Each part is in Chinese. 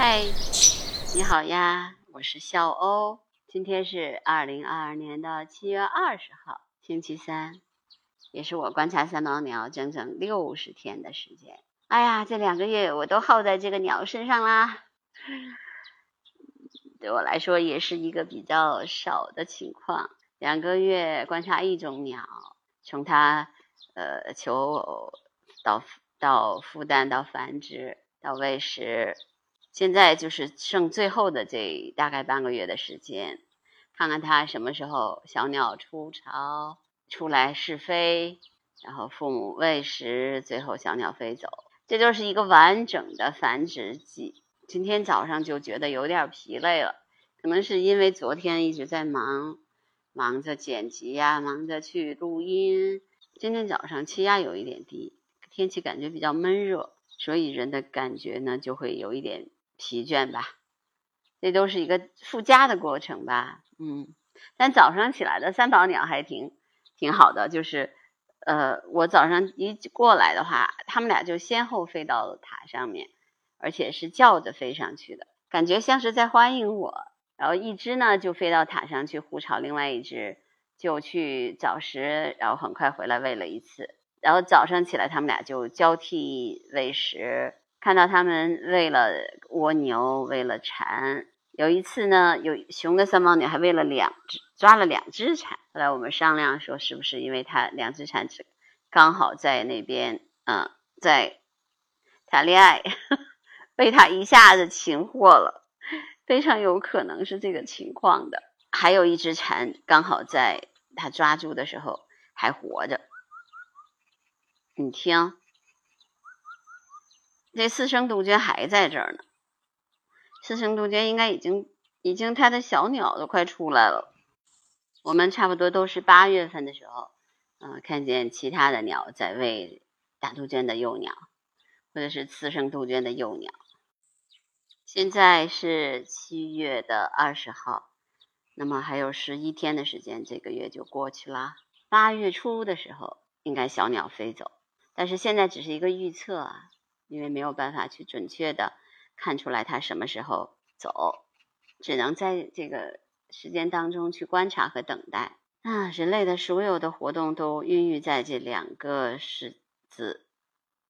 嗨，你好呀，我是笑欧。今天是二零二二年的七月二十号，星期三，也是我观察三毛鸟整整六十天的时间。哎呀，这两个月我都耗在这个鸟身上啦，对我来说也是一个比较少的情况。两个月观察一种鸟，从它呃求偶到到孵蛋到繁殖到喂食。现在就是剩最后的这大概半个月的时间，看看它什么时候小鸟出巢出来试飞，然后父母喂食，最后小鸟飞走，这就是一个完整的繁殖季。今天早上就觉得有点疲累了，可能是因为昨天一直在忙，忙着剪辑呀，忙着去录音。今天早上气压有一点低，天气感觉比较闷热，所以人的感觉呢就会有一点。疲倦吧，这都是一个附加的过程吧，嗯，但早上起来的三宝鸟还挺挺好的，就是呃，我早上一过来的话，他们俩就先后飞到了塔上面，而且是叫着飞上去的，感觉像是在欢迎我。然后一只呢就飞到塔上去护巢，另外一只就去找食，然后很快回来喂了一次。然后早上起来，他们俩就交替喂食。看到他们喂了蜗牛，喂了蝉。有一次呢，有雄的三毛女还喂了两只，抓了两只蝉。后来我们商量说，是不是因为它两只蝉只刚好在那边，嗯，在谈恋爱，被他一下子擒获了，非常有可能是这个情况的。还有一只蝉刚好在他抓住的时候还活着，你听。这四声杜鹃还在这儿呢，四声杜鹃应该已经已经它的小鸟都快出来了。我们差不多都是八月份的时候，嗯，看见其他的鸟在喂大杜鹃的幼鸟，或者是次生杜鹃的幼鸟。现在是七月的二十号，那么还有十一天的时间，这个月就过去啦。八月初的时候，应该小鸟飞走，但是现在只是一个预测啊。因为没有办法去准确的看出来它什么时候走，只能在这个时间当中去观察和等待。啊，人类的所有的活动都孕育在这两个式字，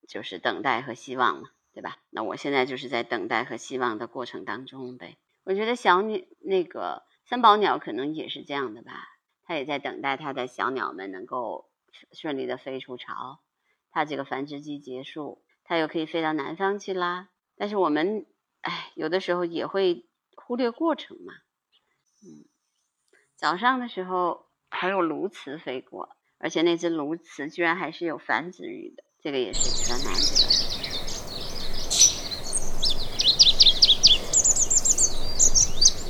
就是等待和希望嘛，对吧？那我现在就是在等待和希望的过程当中呗。我觉得小鸟那个三宝鸟可能也是这样的吧，它也在等待它的小鸟们能够顺利的飞出巢，它这个繁殖季结束。它又可以飞到南方去啦，但是我们，哎，有的时候也会忽略过程嘛。嗯，早上的时候还有鸬鹚飞过，而且那只鸬鹚居然还是有繁殖欲的，这个也是比较难得。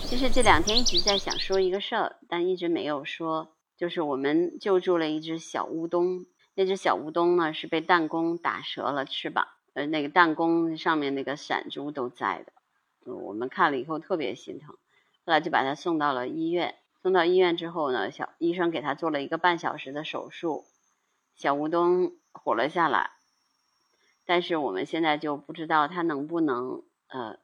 其实这两天一直在想说一个事儿，但一直没有说，就是我们救助了一只小乌冬。那只小乌冬呢，是被弹弓打折了翅膀，呃，那个弹弓上面那个闪珠都在的。我们看了以后特别心疼，后来就把它送到了医院。送到医院之后呢，小医生给他做了一个半小时的手术，小乌冬活了下来。但是我们现在就不知道它能不能呃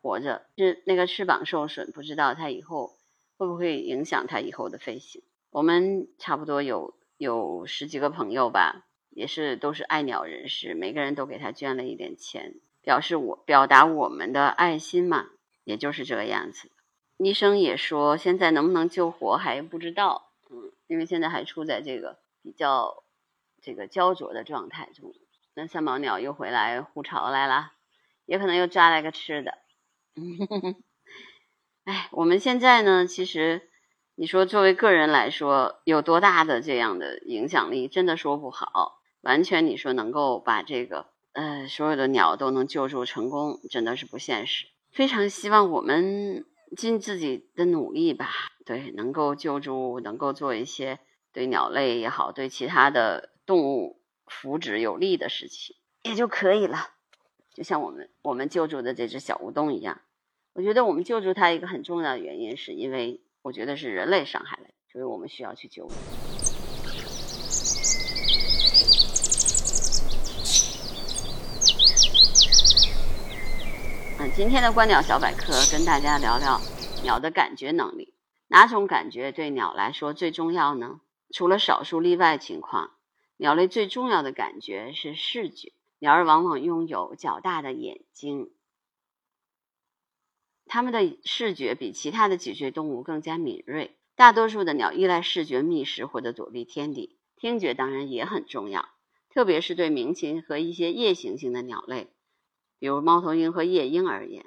活着，是那个翅膀受损，不知道它以后会不会影响它以后的飞行。我们差不多有。有十几个朋友吧，也是都是爱鸟人士，每个人都给他捐了一点钱，表示我表达我们的爱心嘛，也就是这个样子。医生也说，现在能不能救活还不知道，嗯，因为现在还处在这个比较这个焦灼的状态中。那三毛鸟又回来护巢来了，也可能又抓来个吃的。哎，我们现在呢，其实。你说，作为个人来说，有多大的这样的影响力，真的说不好。完全你说能够把这个呃所有的鸟都能救助成功，真的是不现实。非常希望我们尽自己的努力吧，对，能够救助，能够做一些对鸟类也好，对其他的动物福祉有利的事情，也就可以了。就像我们我们救助的这只小乌冬一样，我觉得我们救助它一个很重要的原因，是因为。我觉得是人类伤害了，所以我们需要去救。嗯，今天的观鸟小百科跟大家聊聊鸟的感觉能力。哪种感觉对鸟来说最重要呢？除了少数例外情况，鸟类最重要的感觉是视觉。鸟儿往往拥有较大的眼睛，它们的视觉比其他的脊椎动物更加敏锐。大多数的鸟依赖视觉觅食或者躲避天敌。听觉当然也很重要，特别是对鸣禽和一些夜行性的鸟类，比如猫头鹰和夜莺而言，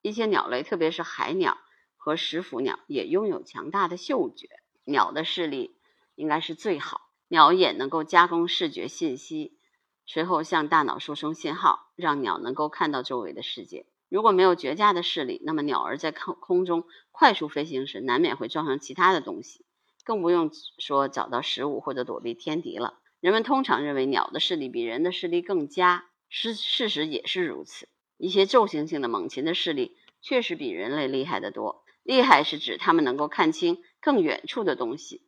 一些鸟类，特别是海鸟和食腐鸟，也拥有强大的嗅觉。鸟的视力应该是最好，鸟眼能够加工视觉信息，随后向大脑输送信号，让鸟能够看到周围的世界。如果没有绝佳的视力，那么鸟儿在空空中快速飞行时，难免会撞上其他的东西。更不用说找到食物或者躲避天敌了。人们通常认为鸟的视力比人的视力更佳，事事实也是如此。一些昼行性的猛禽的视力确实比人类厉害得多。厉害是指它们能够看清更远处的东西，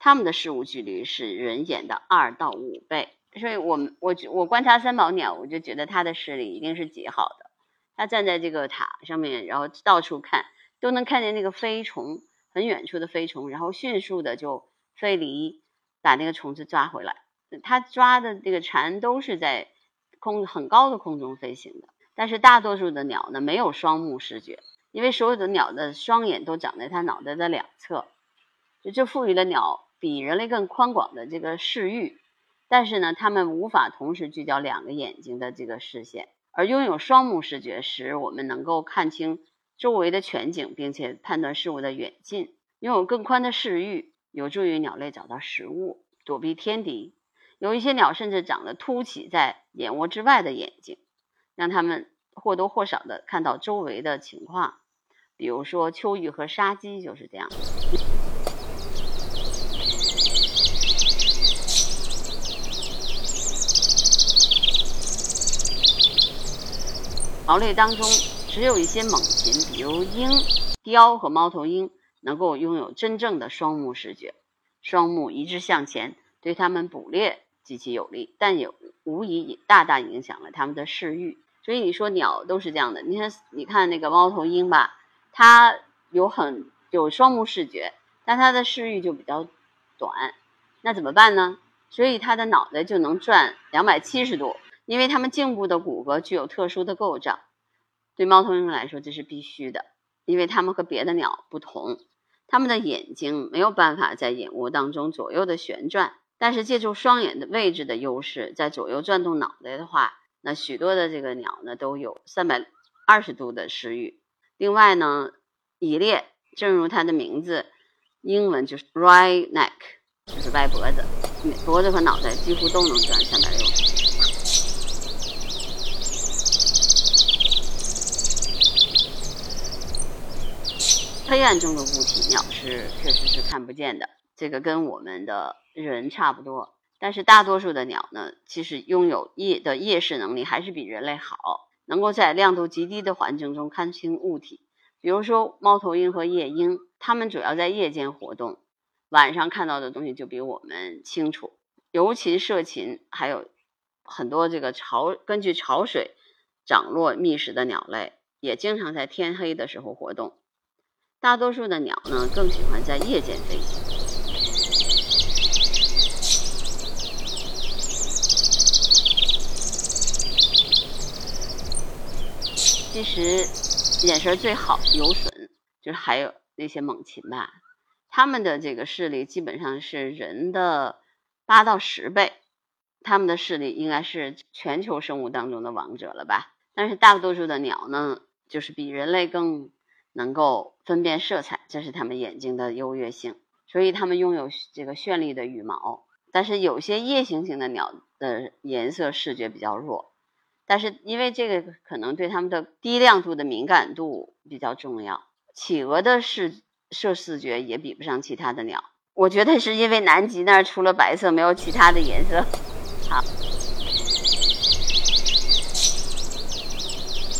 它们的视物距离是人眼的二到五倍。所以，我们我我观察三宝鸟，我就觉得它的视力一定是极好的。它站在这个塔上面，然后到处看，都能看见那个飞虫。很远处的飞虫，然后迅速的就飞离，把那个虫子抓回来。它抓的这个蝉都是在空很高的空中飞行的。但是大多数的鸟呢，没有双目视觉，因为所有的鸟的双眼都长在它脑袋的两侧，就这赋予了鸟比人类更宽广的这个视域。但是呢，它们无法同时聚焦两个眼睛的这个视线，而拥有双目视觉，使我们能够看清。周围的全景，并且判断事物的远近，拥有更宽的视域，有助于鸟类找到食物、躲避天敌。有一些鸟甚至长了凸起在眼窝之外的眼睛，让它们或多或少的看到周围的情况。比如说秋鹬和沙鸡就是这样。鸟类当中。只有一些猛禽，比如鹰、雕和猫头鹰，能够拥有真正的双目视觉，双目一致向前，对它们捕猎极其有利，但也无疑也大大影响了它们的视域。所以你说鸟都是这样的，你看，你看那个猫头鹰吧，它有很有双目视觉，但它的视域就比较短，那怎么办呢？所以它的脑袋就能转两百七十度，因为它们颈部的骨骼具有特殊的构造。对猫头鹰来说，这是必须的，因为它们和别的鸟不同，它们的眼睛没有办法在眼窝当中左右的旋转，但是借助双眼的位置的优势，在左右转动脑袋的话，那许多的这个鸟呢都有三百二十度的视域。另外呢，蚁猎正如它的名字，英文就是 right neck，就是歪脖子，脖子和脑袋几乎都能转三百六十度。黑暗中的物体，鸟是确实是看不见的。这个跟我们的人差不多。但是大多数的鸟呢，其实拥有夜的夜视能力还是比人类好，能够在亮度极低的环境中看清物体。比如说猫头鹰和夜鹰，它们主要在夜间活动，晚上看到的东西就比我们清楚。尤其涉禽，还有很多这个潮根据潮水涨落觅食的鸟类，也经常在天黑的时候活动。大多数的鸟呢，更喜欢在夜间飞行。其实眼神最好有隼，就是还有那些猛禽吧，它们的这个视力基本上是人的八到十倍，它们的视力应该是全球生物当中的王者了吧？但是大多数的鸟呢，就是比人类更。能够分辨色彩，这是它们眼睛的优越性，所以它们拥有这个绚丽的羽毛。但是有些夜行性的鸟的颜色视觉比较弱，但是因为这个可能对它们的低亮度的敏感度比较重要。企鹅的视色视觉也比不上其他的鸟，我觉得是因为南极那儿除了白色没有其他的颜色。好，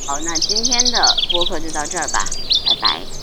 好，那今天的播客就到这儿吧。Bye.